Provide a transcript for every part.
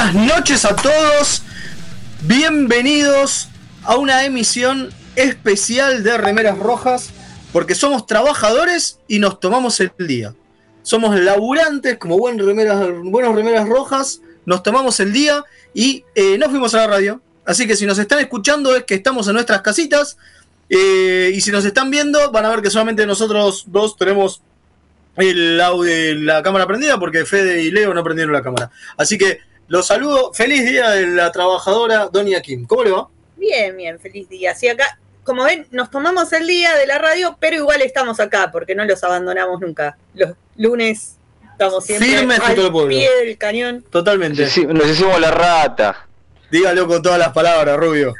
Buenas noches a todos. Bienvenidos a una emisión especial de Remeras Rojas, porque somos trabajadores y nos tomamos el día. Somos laburantes, como buen remeras, buenos remeras rojas, nos tomamos el día y eh, nos fuimos a la radio. Así que si nos están escuchando es que estamos en nuestras casitas. eh, y si nos están viendo, van a ver que solamente nosotros dos tenemos el audio, la cámara prendida, porque Fede y Leo no prendieron la cámara. Así que los saludo. Feliz día de la trabajadora Donia Kim. ¿Cómo le va? Bien, bien, feliz día. Sí, acá, como ven, nos tomamos el día de la radio, pero igual estamos acá, porque no los abandonamos nunca. Los lunes estamos siempre Firmes al el pueblo. pie del cañón. Totalmente. Nos hici- nos hicimos la rata. Dígalo con todas las palabras, Rubio.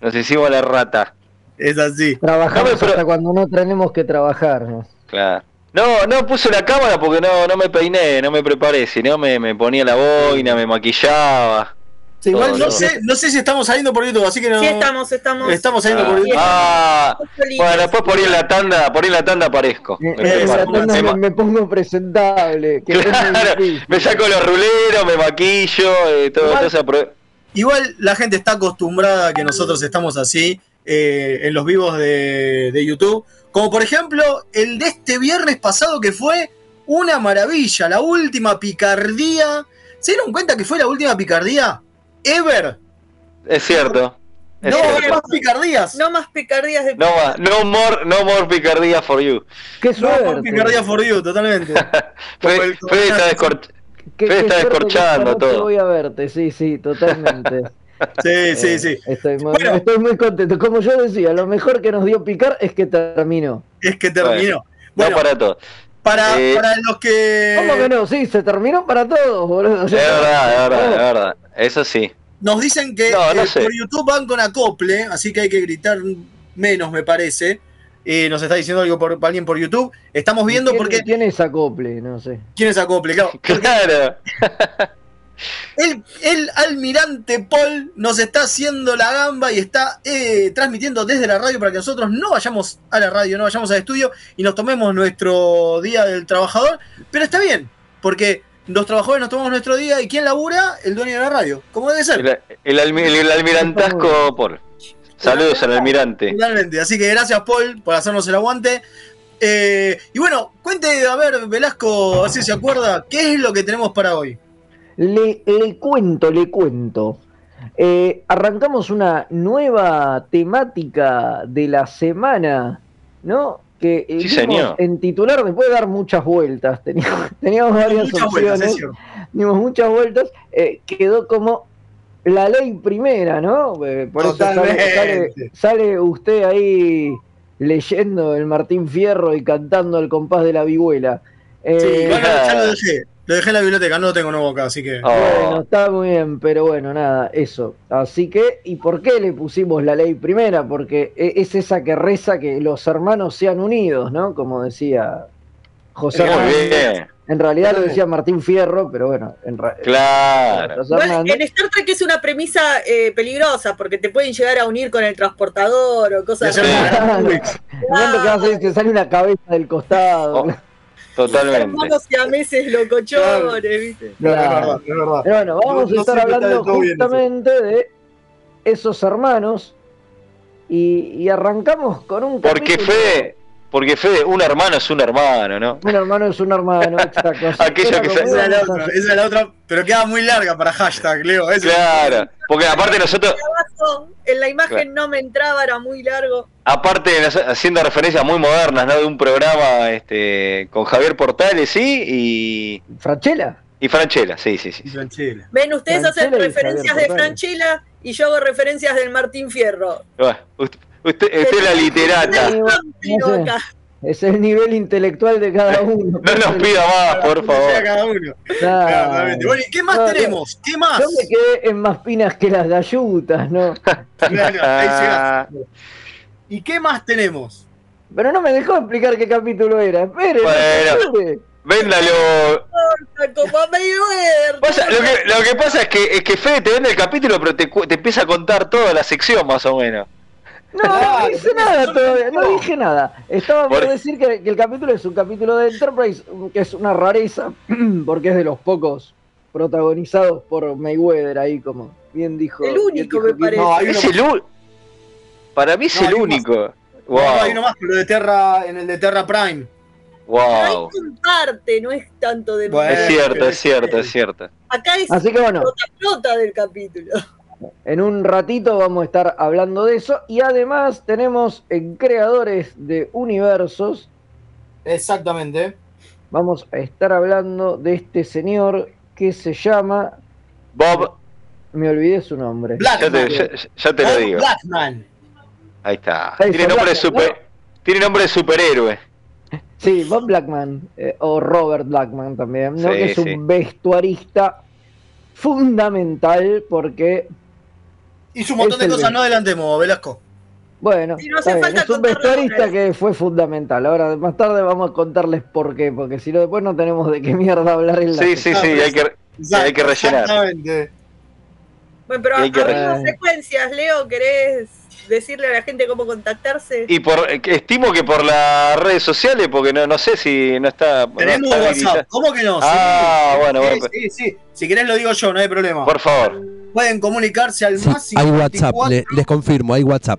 Nos hicimos la rata. Es así. Trabajamos No, pero- hasta cuando no tenemos que trabajar. ¿no? Claro. No, no puse la cámara porque no, no me peiné, no me preparé, si no me, me ponía la boina, me maquillaba. Sí, igual Todo, no todo. sé, no sé si estamos saliendo por YouTube, así que no. Sí, estamos, estamos. Estamos saliendo por YouTube. ah, bueno, después por ir en la tanda, por ir en la tanda aparezco. Me, Eh, eh, en la preparo. tanda Me pongo presentable. Que Claro, me saco los ruleros, me maquillo, eh, todo, Igual- pro- Igual la gente está acostumbrada a que nosotros estamos así eh, en los vivos de, de YouTube. Como por ejemplo el de este viernes pasado que fue una maravilla, la última picardía. ¿Se dieron cuenta que fue la última picardía? Ever. Es cierto. Es no, cierto. más picardías. No más picardías de No más, no more, no more picardía for you. Qué No, más suerte. picardía for you, totalmente. Fede, está suerte descorchando todo. Voy a verte, sí, sí, totalmente. Sí, sí, Eh, sí. Estoy muy, Bueno. estoy muy contento. Como yo decía, lo mejor que nos dio picar es que terminó. Es que terminó. no Bueno, para todo. para, Eh, para los que ¿Cómo que no? Sí, se terminó para todos, boludo. Es verdad, es verdad, es verdad. Eso sí. nos dicen que No, no eh, por YouTube van con acople, así que hay que gritar menos, me parece. Eh, nos está diciendo algo por alguien por YouTube. Estamos viendo ¿Quién- porque. ¿Quién es acople? No sé. ¿Quién es acople? Claro. Claro. El, el almirante Paul nos está haciendo la gamba y está eh, transmitiendo desde la radio para que nosotros no vayamos a la radio, no vayamos al estudio y nos tomemos nuestro día del trabajador. Pero está bien, porque los trabajadores nos tomamos nuestro día y ¿quién labura? El dueño de la radio, como debe ser. El, el, Paul. Saludos al almirante. Totalmente. Así que gracias, Paul, por hacernos el aguante. Eh, y bueno, cuente, a ver, Velasco, a ver si se acuerda, ¿qué es lo que tenemos para hoy? Le, le cuento, le cuento. Eh, arrancamos una nueva temática de la semana, ¿no? Que eh, Sí, señor. en titular después de dar muchas vueltas. Teníamos, teníamos varias Muchas opciones, dimos muchas vueltas. eh, quedó como la ley primera, ¿no? Por eso sale, Totalmente. sale- sale usted ahí leyendo el Martín Fierro y cantando el compás de la vihuela. Sí, igual ya lo dejé. Lo dejé en la biblioteca, no lo tengo nuevo acá, así que. Oh, bueno, está muy bien, pero bueno, nada, eso. Así que, ¿y por qué le pusimos la ley primera? Porque e- es esa que reza que los hermanos sean unidos, ¿no? Como decía José muy bien. En realidad lo decía Martín Fierro, pero bueno, en Claro. Igual, en Star Trek es una premisa eh, peligrosa porque te pueden llegar a unir con el transportador o cosas así. En el momento que vas a ir, te sale una cabeza del costado. Oh, Totalmente. Hermanos siameses locochones, ¿viste? No, es Claro. verdad, es verdad. Pero bueno, vamos No- a estar hablando eso. justamente de esos hermanos y, y arrancamos con un Porque Fede, porque Fede, un hermano es un hermano, ¿no? Un hermano es un hermano, exacto. Aquello Era que se- Esa es la otra, esa es la otra, pero queda muy larga para hashtag, Leo. Claro. Porque aparte nosotros, En la imagen no me entraba, era muy largo. Aparte haciendo referencias muy modernas, ¿no? De un programa este con Javier Portales, sí, y, ¿Franchella? y Franchella, sí, sí, sí. Franchella. Ven, ustedes hacen Franchella referencias de Portales. Franchella y yo hago referencias del Martín Fierro. Bueno, usted, usted, usted es la literata. No sé. Es el nivel intelectual de cada uno. No nos pida más, por favor. cada uno. Claro. Bueno, ¿y qué más No, tenemos? ¿Qué más? Yo me quedé en más pinas que las gallutas, ¿no? Claro, ahí llegaste. ¿Y qué más tenemos? Pero no me dejó explicar qué capítulo era. Espere, no Bueno. Véndalo. Pasa- lo, que, lo que pasa es que, es que Fede te vende el capítulo, pero te, empieza a contar toda la sección más o menos. No, no hice nada todavía, no dije nada. Estaba por Por- decir que, que el capítulo es un capítulo de Enterprise, que es una rareza, porque es de los pocos protagonizados por Mayweather ahí, como bien dijo. El único, dijo me parece. No, Es el u- Para mí es No, el hay único. No, Wow. hay uno más, lo de Terra, en el de Terra Prime. wow. Ahí comparte, no es tanto de Bueno. Es cierto, es cierto, es cierto. Acá es Así que bueno, flota flota del capítulo. en un ratito vamos a estar hablando de eso. Y además tenemos en creadores de universos, Exactamente. vamos a estar hablando de este señor que se llama. Bob, Me olvidé su nombre. ya Blackman. te, ya- ya te lo digo. Blackman. Ahí está. Ahí Tiene nombre de Blackman, super. Tiene nombre de superhéroe. Sí, Bob Blackman, eh, o Robert Blackman también, ¿no? Sí, que es sí. un vestuarista fundamental porque, Hizo un montón de cosas, no adelantemos, Velasco. bueno, no hace falta es un vestuarista que fue fundamental. Ahora, más tarde vamos a contarles por qué, porque si no, después no tenemos de qué mierda hablar en la Sí, sí, sí, hay que, hay que rellenar. Exactamente. Bueno, pero hay que secuencias, Leo, ¿querés decirle a la gente cómo contactarse? Y por que estimo que por las redes sociales, porque no, no sé si no está. no Tenemos está WhatsApp. habilitado. ¿Cómo que no? Ah, Sí. bueno, Sí, bueno. Sí, sí. Si querés lo digo yo, no hay problema. Por favor. Pueden comunicarse al Sí, más hay WhatsApp, 54. le- les confirmo, hay WhatsApp.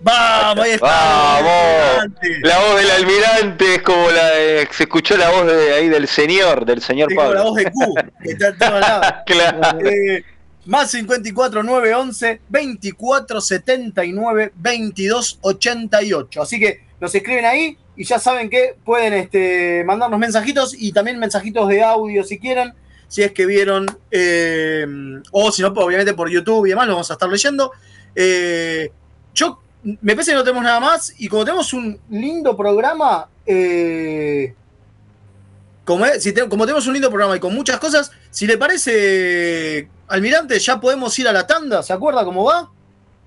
Vamos, ahí está. Vamos. La voz del almirante es como la de- se escuchó la voz de ahí del señor, del señor como la Pablo. voz de Q, que está en todos lados. Claro. Eh, más 54 911 24 79 22 88. Así que nos escriben ahí y ya saben que pueden este, mandarnos mensajitos y también mensajitos de audio si quieren. Si es que vieron, eh, o si no, pues, obviamente por YouTube y demás, lo vamos a estar leyendo. Eh, yo me parece que no tenemos nada más y como tenemos un lindo programa, eh, como, es- si te- como tenemos un lindo programa y con muchas cosas, si le parece, Almirante, ya podemos ir a la tanda. ¿Se acuerda cómo va?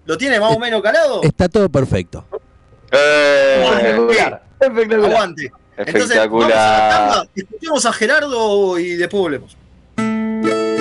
¿Lo tiene más o menos calado? Está todo perfecto. Eh, Espectacular, espectacular. Aguante. Entonces, vamos a la espectacular. tanda, escuchemos a Gerardo y después volvemos.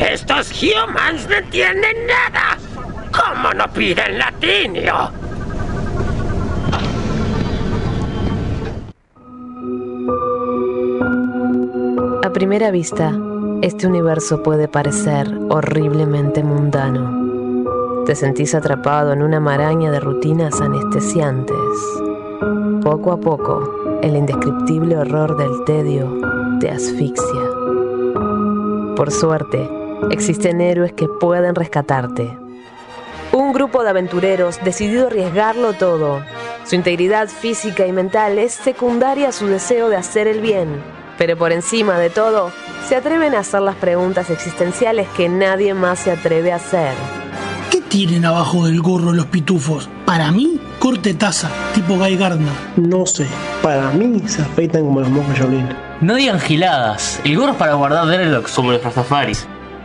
Estos humans no entienden nada. ¿Cómo no piden latinio? A primera vista, este universo puede parecer horriblemente mundano. Te sentís atrapado en una maraña de rutinas anestesiantes. Poco a poco, el indescriptible horror del tedio te asfixia. Por suerte, existen héroes que pueden rescatarte. Un grupo de aventureros decidido a arriesgarlo todo. Su integridad física y mental es secundaria a su deseo de hacer el bien. Pero por encima de todo, se atreven a hacer las preguntas existenciales que nadie más se atreve a hacer. ¿Qué tienen abajo del gorro los pitufos? Para mí, corte taza, tipo Guy Gardner. No sé, para mí se afeitan como los monjes Shaolin. No digan giladas. El gorro es para guardar Dreadlocks como los Rastafaris.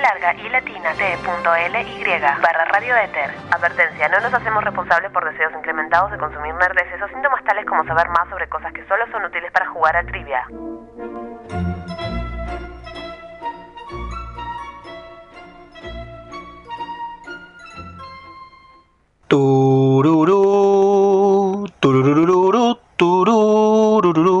larga y latina t.ly barra radioéter. Advertencia, no nos hacemos responsables por deseos incrementados de consumir nerdeces o síntomas tales como saber más sobre cosas que solo son útiles para jugar a trivia. Tururú, tururururu, tururururu.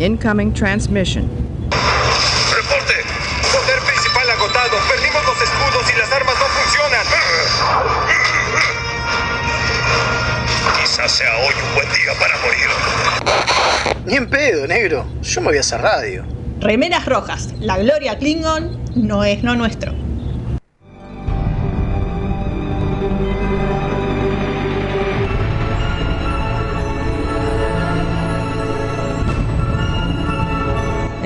Incoming transmission. ¡Reporte! Poder principal agotado. Perdimos los escudos y las armas no funcionan. Quizás sea hoy un buen día para morir. Ni en pedo, negro. Yo me voy a hacer radio. Remeras rojas, la gloria Klingon no es no nuestro.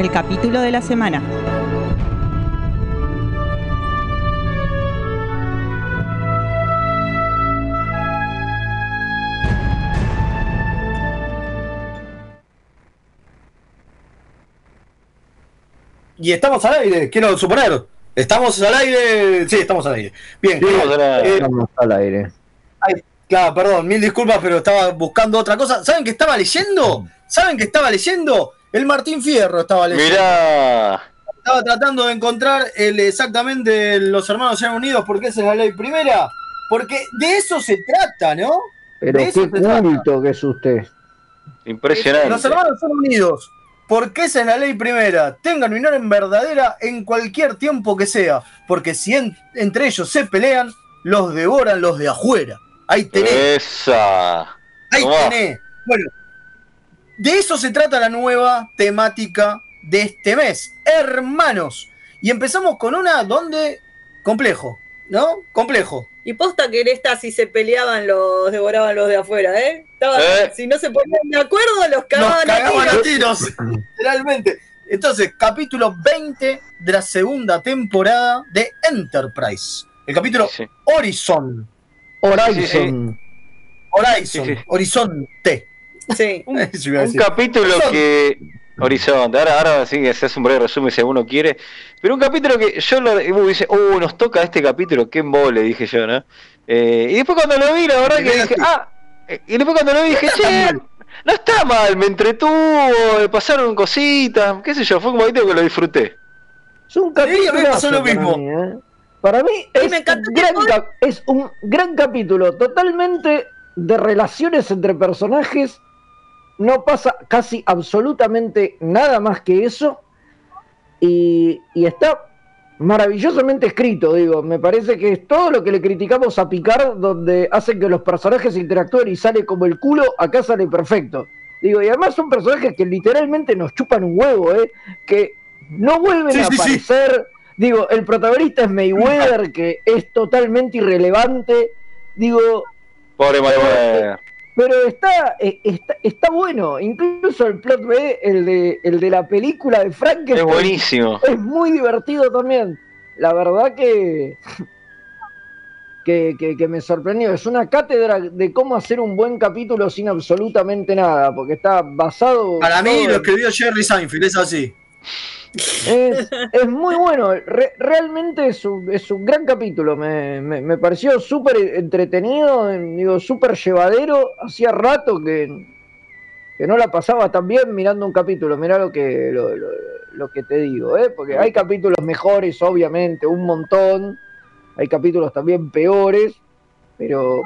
El capítulo de la semana. Y estamos al aire, quiero suponer. Estamos al aire. Sí, estamos al aire. Bien, eh, Estamos al aire. Ay, claro, perdón, mil disculpas, pero estaba buscando otra cosa. ¿Saben qué estaba leyendo? ¿Saben qué estaba leyendo? El Martín Fierro estaba leyendo. Mirá. Estaba tratando de encontrar el exactamente los hermanos sean unidos porque esa es la ley primera. Porque de eso se trata, ¿no? Pero De qué culto que es usted. Impresionante. Los hermanos son unidos. Porque esa es la ley primera. Tengan unión en verdadera en cualquier tiempo que sea. Porque si en- entre ellos se pelean, los devoran los de afuera. Ahí tenés. Esa. Ahí Tomá. tenés. Bueno, de eso se trata la nueva temática de este mes. Hermanos. Y empezamos con una donde. Complejo. ¿No? Complejo. Y posta que en esta si se peleaban los devoraban los de afuera, ¿eh? Estaban- Eh. Si no se ponían de acuerdo, los Nos cagaban, cagaban a a tiros. tiros. Literalmente. Entonces, capítulo 20 de la segunda temporada de Enterprise. El capítulo Horizon. Horizon. Horizon. Horizonte. Sí. Un capítulo que. Horizonte, ahora, ahora sí que se hace un breve resumen si alguno quiere. Pero un capítulo que yo lo uh, dice, uh, nos toca este capítulo, qué embole, dije yo, ¿no? Eh, y después cuando lo vi, la verdad que dije, ah, eh, y después cuando lo vi dije, che, no está mal, me entretuvo, pasaron cositas, qué sé yo, fue como ahorita que lo disfruté. Es un Sí, me capítulo pasó lo mismo. Para mí, ¿eh? Para mí es, un gran es un gran capítulo, totalmente de relaciones entre personajes. No pasa casi absolutamente nada más que eso. Y, y está maravillosamente escrito, digo. Me parece que es todo lo que le criticamos a Picard, donde hacen que los personajes interactúen y sale como el culo, acá sale perfecto. Digo, y además son personajes que literalmente nos chupan un huevo, ¿eh? Que no vuelven Sí, a sí, sí. aparecer. Digo, el protagonista es Mayweather, que es totalmente irrelevante. Digo, Pobre Mayweather. Pero está, eh, está, está bueno. Incluso el plot B, el de, el de la película de Frankenstein. Es buenísimo. Es muy divertido también. La verdad que, que, que, que me sorprendió. Es una cátedra de cómo hacer un buen capítulo sin absolutamente nada, porque está basado... Para mí lo escribió Jerry Seinfeld, es así. Es, es muy bueno, re- realmente es un, es un gran capítulo, me, me- pareció súper entretenido, digo, súper llevadero, hacía rato que, que no la pasaba tan bien mirando un capítulo, mirá lo que, lo, lo- que te digo, ¿eh? porque hay capítulos mejores, obviamente, un montón, hay capítulos también peores, pero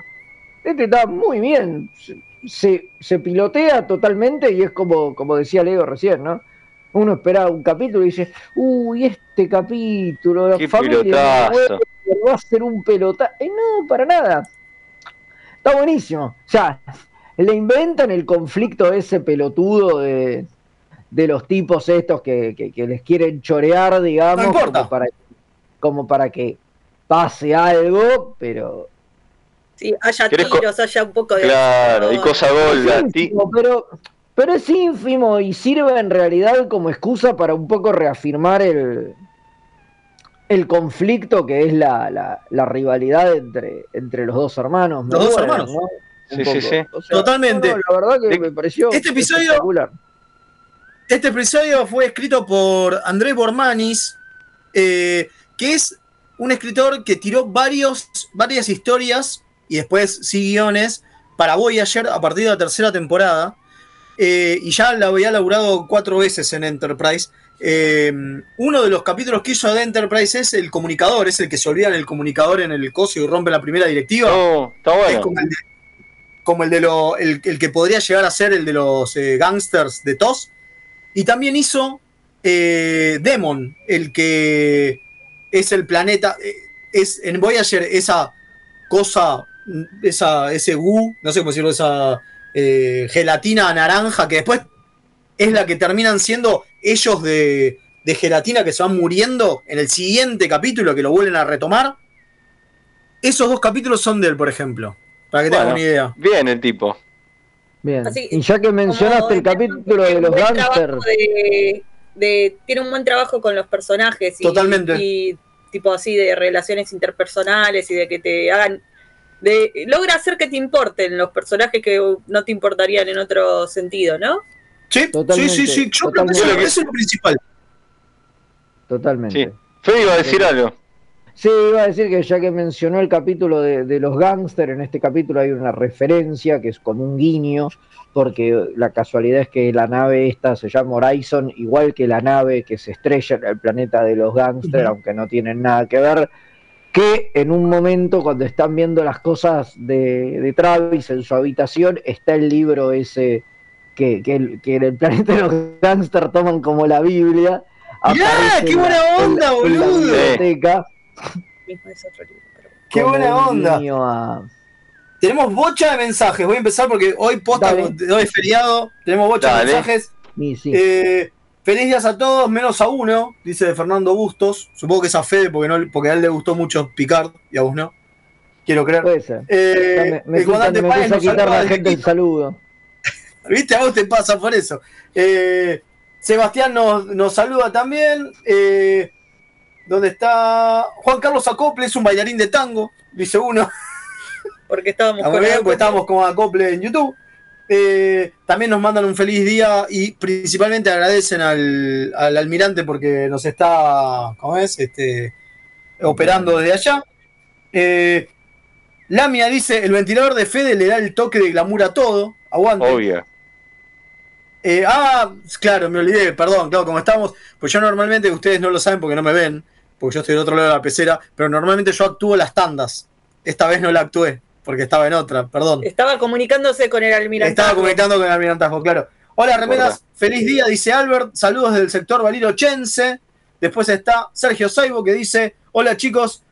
este está muy bien, se, se- se pilotea totalmente y es como, como decía Leo recién, ¿no? Uno espera un capítulo y dice, uy, este capítulo, la Qué familia pelotazo. Va a ser un pelota. Eh, no, para nada. Está buenísimo. O sea, le inventan el conflicto ese pelotudo de, de los tipos estos que, que- que les quieren chorear, digamos, No importa. como para, como para que pase algo, pero Sí, haya ¿Querés co- tiros, haya un poco de. Claro, y cosa golda. Pero, pero es ínfimo y sirve en realidad como excusa para un poco reafirmar el, el conflicto que es la, la- la rivalidad entre, entre los dos hermanos. Los dos hermanos. ¿no? Sí, Un sí, poco. sí. O sea, Totalmente. no, la verdad que me pareció Este episodio- espectacular. Este episodio fue escrito por André Bormanis, eh, que es un escritor que tiró varios, varias historias y después sí guiones para Voyager a partir de la tercera temporada. Eh, y ya la había laburado cuatro veces en Enterprise. Eh, uno de los capítulos que hizo de Enterprise es el comunicador, es el que se olvida en el comunicador en el coso y rompe la primera directiva. Oh, está Es bueno. como el de, como el, de lo, el, el que podría llegar a ser el de los eh, gangsters de TOS. Y también hizo eh, Demon, el que es el planeta. es en Voyager esa cosa, esa, ese gu, no sé cómo decirlo, esa eh, gelatina naranja que después es la que terminan siendo ellos de, de gelatina que se van muriendo en el siguiente capítulo que lo vuelven a retomar. Esos dos capítulos son de él, por ejemplo. Para que tengan una idea. Bien el tipo. Bien. Así- y ya que mencionaste el capítulo de los gangsters, trabajo de, de- tiene un buen trabajo con los personajes y, Totalmente. y tipo así de relaciones interpersonales y de que te hagan de logra hacer que te importen los personajes que no te importarían en otro sentido, ¿no? Sí, Totalmente, sí, sí, sí. Yo creo que eso, es lo principal. totalmente. Sí. Fede iba a decir algo. Sí, iba a decir que ya que mencionó el capítulo de, de los gángster, en este capítulo hay una referencia que es como un guiño, porque la casualidad es que la nave esta se llama Horizon, igual que la nave que se estrella en el planeta de los gángster, Ujú. aunque no tienen nada que ver, que en un momento cuando están viendo las cosas de, de Travis en su habitación, está el libro ese que, que, el- que en el planeta de los gángster toman como la Biblia. Mirá, aparece qué buena onda, en la boludo. Qué buena onda. a- Tenemos bocha de mensajes. Voy a empezar porque hoy posta, Dale. hoy es feriado. Tenemos bocha Dale. de mensajes. y sí. Eh, feliz días a todos, menos a uno, dice Fernando Bustos. Supongo que es a Fede porque, no, porque a él le gustó mucho Picard y a vos no. Quiero creer. Puede ser. Eh, me, me el comandante me Páez nos saluda la gente el saludo. ¿Viste? A vos te pasa por eso. Eh, Sebastián nos, nos saluda también. Eh, ¿Dónde está? Juan Carlos Acople es un bailarín de tango, dice uno. porque estábamos con bien, porque estábamos con Acople en YouTube. Eh, también nos mandan un feliz día y principalmente agradecen al, al almirante porque nos está, ¿cómo es? Este, operando desde allá. Eh, Lamia dice, el ventilador de Fede le da el toque de glamour a todo. Aguante. Obvio. Eh, ah, claro, me olvidé, perdón, claro, como estamos, pues yo normalmente, ustedes no lo saben porque no me ven, porque yo estoy del otro lado de la pecera, pero normalmente yo actúo las tandas. Esta vez no la actué, porque estaba en otra, perdón. Estaba comunicándose con el almirante. Estaba comentando con el almirantazgo, claro. Hola, remeras, feliz día, dice Albert. Saludos del sector Valiro Chense. Después está Sergio Saibo que dice: Hola chicos,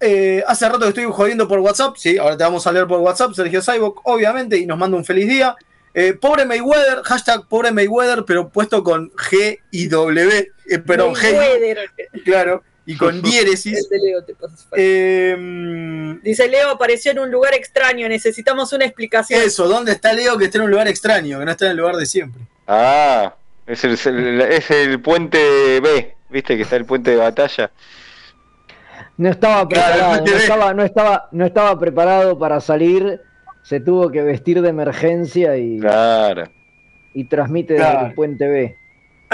eh, hace rato que estoy jodiendo por WhatsApp. Sí, ahora te vamos a leer por WhatsApp, Sergio Saibo, obviamente, y nos manda un feliz día. Eh, pobre Mayweather, hashtag pobre Mayweather, pero puesto con G y W, eh, perdón, G, Mayweather. claro, y con diéresis. Es de Leo, te pasas falta. Eh, Dice Leo apareció en un lugar extraño, necesitamos una explicación. eso, ¿dónde está Leo que está en un lugar extraño, que no está en el lugar de siempre? Ah, es el, es el- es el puente B, viste que está el puente de batalla. No estaba preparado, no estaba, no estaba, no estaba preparado para salir, se tuvo que vestir de emergencia y, Claro. y transmite desde Claro. el puente B.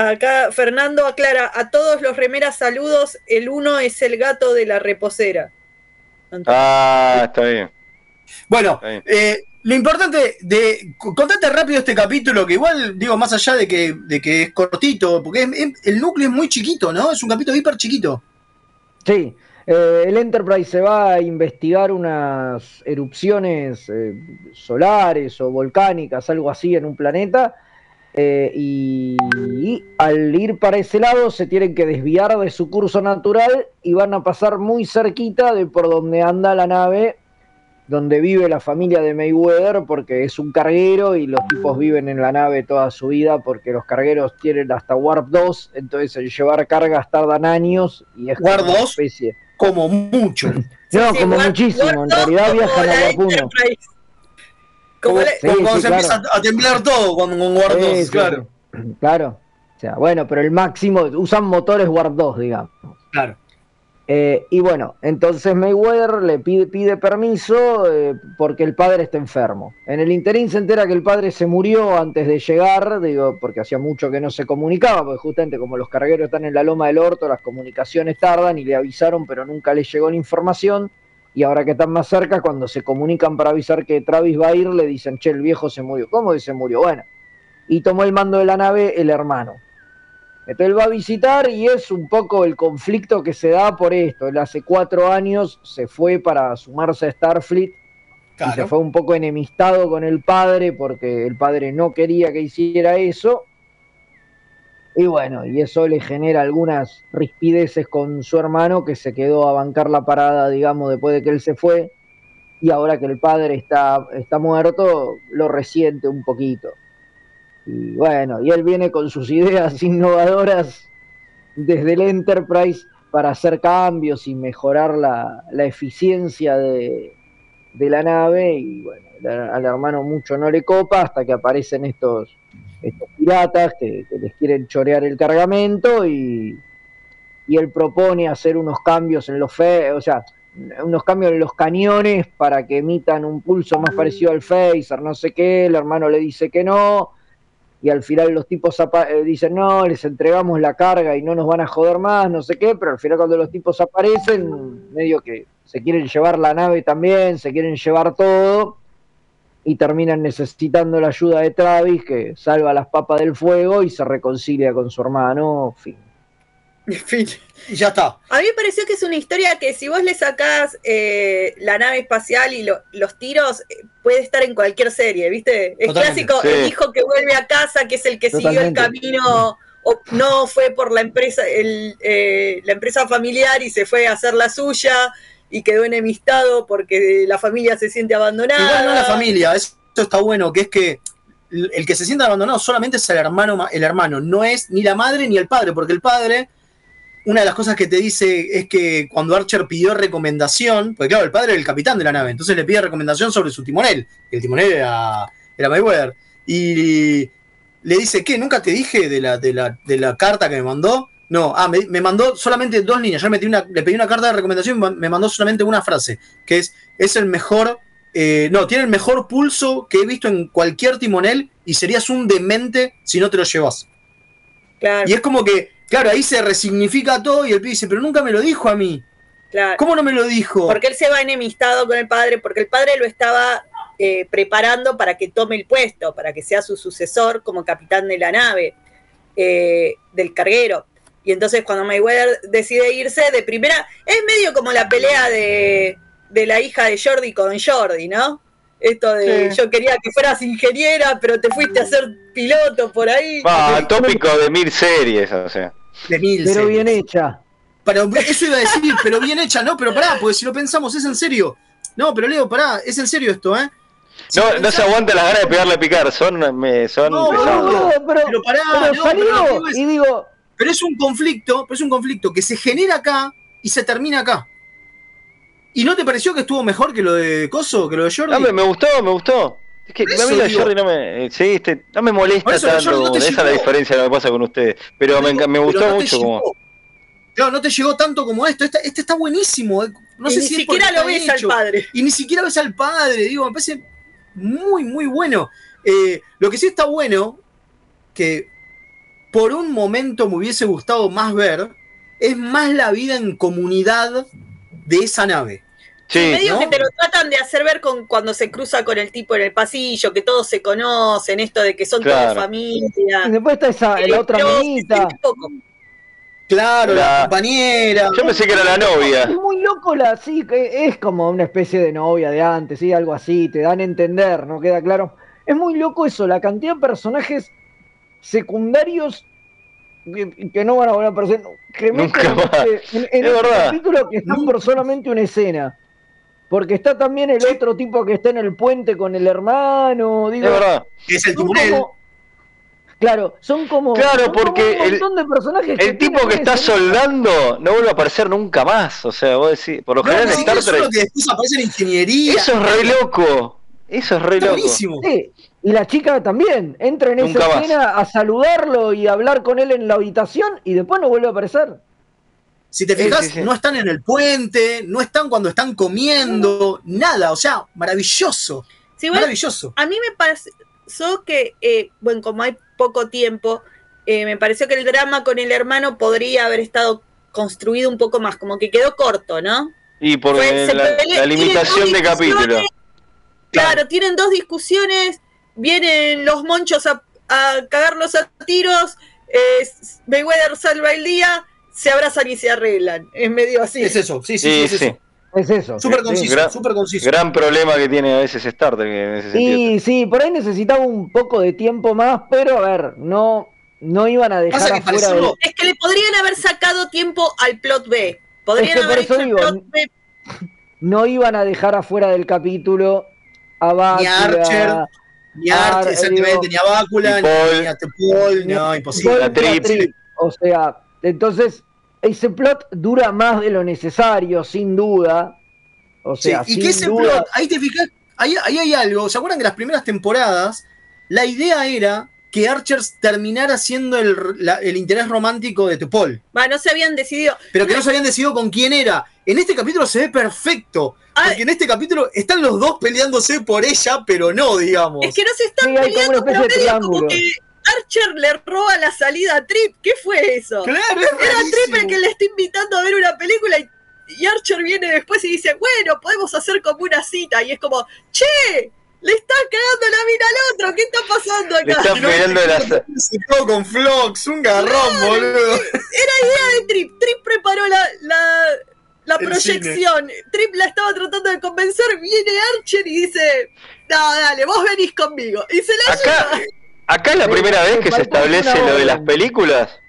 Acá Fernando aclara, a todos los remeras saludos, el uno es el gato de la reposera. Ah, está bien. Bueno, Está bien. eh, lo importante de. Contate rápido este capítulo, que igual, digo, más allá de que, de que es cortito, porque es- es- el núcleo es muy chiquito, ¿no? Es un capítulo hiper chiquito. Sí, eh, el Enterprise se va a investigar unas erupciones eh, solares o volcánicas, algo así, en un planeta. Eh, y, y al ir para ese lado se tienen que desviar de su curso natural y van a pasar muy cerquita de por donde anda la nave donde vive la familia de Mayweather porque es un carguero y los tipos viven en la nave toda su vida porque los cargueros tienen hasta Warp 2, entonces el llevar cargas tardan años y es como Warp una 2, especie. Como mucho. No, Sí, como Warp- muchísimo, Warp en 2 realidad viajan a Warp 1. Como, Sí, cuando sí, se claro. empieza a temblar todo cuando con War 2, Sí, sí, claro. Claro. O sea, bueno, pero el máximo, usan motores Warp 2, digamos. Claro. Eh, y bueno, entonces Mayweather le pide, pide permiso eh, porque el padre está enfermo. En el interín se entera que el padre se murió antes de llegar, digo, porque hacía mucho que no se comunicaba, porque justamente como los cargueros están en la loma del orto, las comunicaciones tardan y le avisaron, pero nunca le llegó la información. Y ahora que están más cerca, cuando se comunican para avisar que Travis va a ir, le dicen, che, el viejo se murió. ¿Cómo que se murió? Bueno, y tomó el mando de la nave el hermano. Entonces él va a visitar y es un poco el conflicto que se da por esto. Él hace cuatro años se fue para sumarse a Starfleet y se fue un poco enemistado con el padre porque el padre no quería que hiciera eso. Y bueno, y eso le genera algunas rispideces con su hermano que se quedó a bancar la parada, digamos, después de que él se fue. Y ahora que el padre está, está muerto, lo resiente un poquito. Y bueno, y él viene con sus ideas innovadoras desde el Enterprise para hacer cambios y mejorar la, la eficiencia de, de la nave. Y bueno, al hermano mucho no le copa hasta que aparecen estos, estos piratas que, les quieren chorear el cargamento y, y él propone hacer unos cambios en los fe, o sea, unos cambios en los cañones para que emitan un pulso más parecido al phaser, no sé qué, el hermano le dice que no, y al final los tipos eh, dicen no, les entregamos la carga y no nos van a joder más, no sé qué, pero al final cuando los tipos aparecen, medio que se quieren llevar la nave también, se quieren llevar todo, y terminan necesitando la ayuda de Travis, que salva las papas del fuego y se reconcilia con su hermano, fin. Y ya está. A mí me pareció que es una historia que si vos le sacás eh, la nave espacial y lo- los tiros, eh, puede estar en cualquier serie, ¿viste? Es Totalmente, clásico, sí. el hijo que vuelve a casa, que es el que siguió el camino, o no fue por la empresa, el, eh, la empresa familiar y se fue a hacer la suya y quedó enemistado porque la familia se siente abandonada. Igual no la familia, esto está bueno, que es que el que se siente abandonado solamente es el hermano, ma- el hermano, no es ni la madre ni el padre, porque el padre, una de las cosas que te dice es que cuando Archer pidió recomendación, porque claro, el padre era el capitán de la nave, entonces le pide recomendación sobre su timonel, y el timonel era, era Mayweather, y le dice, ¿qué? ¿Nunca te dije de la, de la, de la carta que me mandó? No, ah, me, me mandó solamente dos líneas, yo le, metí una- le pedí una carta de recomendación y me mandó solamente una frase, que es, es el mejor eh, no, tiene el mejor pulso que he visto en cualquier timonel y serías un demente si no te lo llevas. Y es como que, claro, ahí se resignifica todo y el pibe dice, pero nunca me lo dijo a mí. Claro. ¿Cómo no me lo dijo? Porque él se va enemistado con el padre, porque el padre lo estaba eh, preparando para que tome el puesto, para que sea su sucesor como capitán de la nave, eh, del carguero. Y entonces cuando Mayweather decide irse, de primera, es medio como la pelea de, de la hija de Jordi con Jordi, ¿no? Esto de Sí. yo quería que fueras ingeniera, pero te fuiste a ser piloto por ahí. Ah, tópico de mil series, o sea. de mil Pero series. bien hecha. Pero eso iba a decir, pero bien hecha, no, pero pará, porque si lo pensamos, es en serio. No, pero Leo, pará, es en serio esto, ¿eh? Si No, no se aguanta las ganas de pegarle a picar, son, me, son No, pesados. boludo, pero, pero pará, pero no, salió, y digo, Pero es un conflicto, pero es un conflicto que se genera acá y se termina acá. ¿Y no te pareció que estuvo mejor que lo de Coso, que lo de Jordi? No, me, me gustó, me gustó. Es que Por a eso mí la Jordi no me, eh, sí, este, no me molesta eso tanto. No esa es la diferencia de lo que pasa con ustedes. Pero me, enca- me Pero gustó no te mucho como. Claro, no te llegó tanto como esto. Este, este está buenísimo. eh. No Y sé ni si siquiera lo ves al padre. Y ni siquiera ves al padre. Digo, me parece muy, muy bueno. Eh, lo que sí está bueno, que por un momento me hubiese gustado más ver, es más la vida en comunidad de esa nave. Sí, medio ¿no? que te lo tratan de hacer ver con cuando se cruza con el tipo en el pasillo, que todos se conocen, esto de que son Claro. todos familia. y después está esa, la otra poco. Claro, la, La- compañera. Yo pensé que era la novia. Es muy loco la, sí, que es como una especie de novia de antes, sí, algo así, te dan a entender, ¿no queda claro? Es muy loco eso, la cantidad de personajes secundarios que, que no van a volver a aparecer, que Nunca en más. en- en Es este verdad. capítulo que están por solamente una escena. Porque está también el otro tipo que está en el puente con el hermano, digo, Es verdad. Que es el como- claro, son como, Claro, son como porque un montón de personajes El tipo que está soldando no vuelve a aparecer nunca más. O sea, vos decís, por lo No, general ni en Star Trek. que después aparece en ingeniería. Eso es re loco. Eso es re Está loco. buenísimo. Sí, y la chica también entra en Nunca esa más. escena a saludarlo y a hablar con él en la habitación y después no vuelve a aparecer. Si te fijas, sí, sí. no están en el puente, no están cuando están comiendo, nada. O sea, maravilloso. Maravilloso. a mí me pasó que, eh, bueno, como hay poco tiempo, eh, me pareció que el drama con el hermano podría haber estado construido un poco más, como que quedó corto, ¿no? Y por la, la limitación de capítulo. Claro, tienen dos discusiones, vienen los monchos a, a cagarlos a tiros, eh, Mayweather salva el día, se abrazan y se arreglan. Es medio así. Es eso, sí, sí, Sí, sí, es sí. eso. Es eso. Súper Sí. conciso, Gran- súper conciso. Gran problema que tiene a veces Star Trek en ese sentido. Y sí, por ahí necesitaba un poco de tiempo más, pero a ver, no, no iban a dejar afuera Es que le podrían haber sacado tiempo al plot B. Podrían Es que por haber hecho digo, plot B. no iban a dejar afuera del capítulo a Ni a Ni a Ar- Archer, eh, exactamente, digo, ni a Bácula, ni ni, Paul. ni a Tepol, ni- no, imposible. La de Trip. Trip. O sea, entonces ese plot dura más de lo necesario, sin duda. O Sí, sea, y sin que ese duda. plot, ahí te fijas, ahí, ahí hay algo. ¿Se acuerdan que las primeras temporadas la idea era que Archer terminara siendo el, la- el interés romántico de Tepol? Va, no se habían decidido. Pero que no se habían decidido con quién era. En este capítulo se ve perfecto. Ah. Porque en este capítulo están los dos peleándose por ella, pero no, digamos. Es que no se están Sí, peleando, pero medio como que Archer le roba la salida a Trip. ¿Qué fue eso? Claro, es Era Trip el que le está invitando a ver una película y, y Archer viene después y dice, bueno, podemos hacer como una cita. Y es como, che, le está cagando la mina al otro, ¿qué está pasando Le acá? está pegando viste la. se todo con Flox, un garrón, boludo. Era idea de Trip. Trip preparó la, la, la proyección. Trip la estaba tratando de convencer. Viene Archer y dice: No, dale, vos venís conmigo. Y se la Acá, lleva. acá es la Sí, primera me vez que se establece lo de las películas.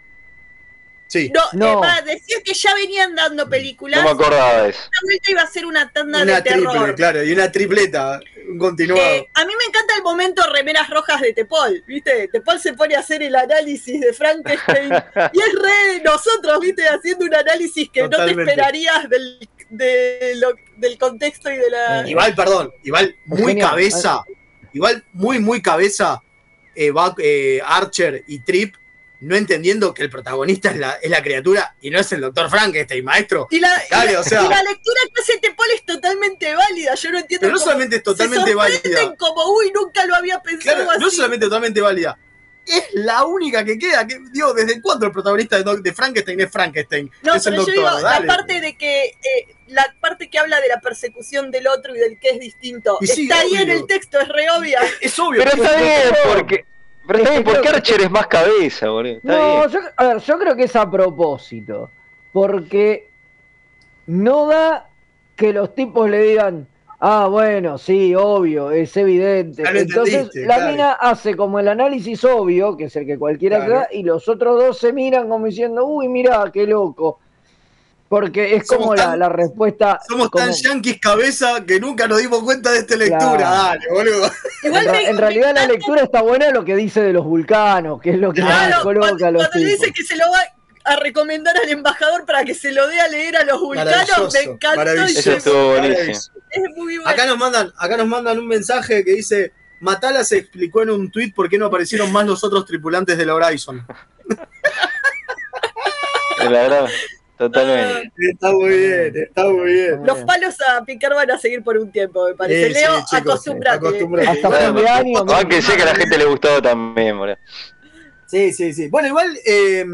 Sí. No, No. eh, va, decía que ya venían dando películas. No me acordaba de eso. Esta vuelta iba a ser una tanda Una de terror. triple, claro, y una tripleta, un continuado. Eh, a mí me encanta el momento remeras rojas de Tepol, ¿viste? Tepol se pone a hacer el análisis de Frankenstein y es re nosotros, ¿viste? Haciendo un análisis que no te esperarías del, de lo- del contexto y de la... Igual, perdón, igual muy Genial. cabeza, igual muy, muy cabeza, eh, va- eh, Archer y Trip, no entendiendo que el protagonista es la, es la criatura y no es el doctor Frankenstein, maestro. Y la, Dale, y la- o sea- y la lectura que hace Tepol es totalmente válida. Yo no entiendo Pero no cómo solamente es totalmente se válida. como, uy, nunca lo había pensado Claro, así. no solamente totalmente válida, es la única que queda. Que, digo, ¿desde cuándo el protagonista de, Doc- de Frankenstein es Frankenstein? No, es el pero yo digo, dale. la parte de que eh, la parte que habla de la persecución del otro y del que es distinto, Y sí, está ahí en el texto, es re obvia. Es obvio. Pero está bien, porque. Pero está Es bien, que porque que- Archer es más cabeza, boludo. Está No, bien. yo, a ver, yo creo que es a propósito. Porque no da que los tipos le digan, Ah, bueno, sí, obvio, es evidente. Entonces la claro. mina hace como el análisis obvio, que es el que cualquiera Claro. da, y los otros dos se miran como diciendo, uy, mira, qué loco. Porque es Somos como la, tan- la respuesta. Somos como- tan yanquis cabeza que nunca nos dimos cuenta de esta lectura. Claro. Dale, boludo. En, realidad la lectura está buena lo que dice de los vulcanos, que es lo que Claro, coloca a los Cuando dice que se lo va a recomendar al embajador para que se lo dé a leer a los vulcanos, Maravilloso, me encantó. Eso estuvo buenísimo. Es muy bueno. Acá nos mandan, acá nos mandan un mensaje que dice Matala se explicó en un tuit por qué no aparecieron más los otros tripulantes del Horizon. La verdad, totalmente. Está muy bien, está muy bien. Los palos a picar van a seguir por un tiempo, me parece. Sí, sí, Leo, chicos, acostúmbrate. acostúmbrate. Hasta Bueno, fin de año. Aunque sé que a la gente le gustó también, boludo. Sí, sí, sí. Bueno, igual, eh,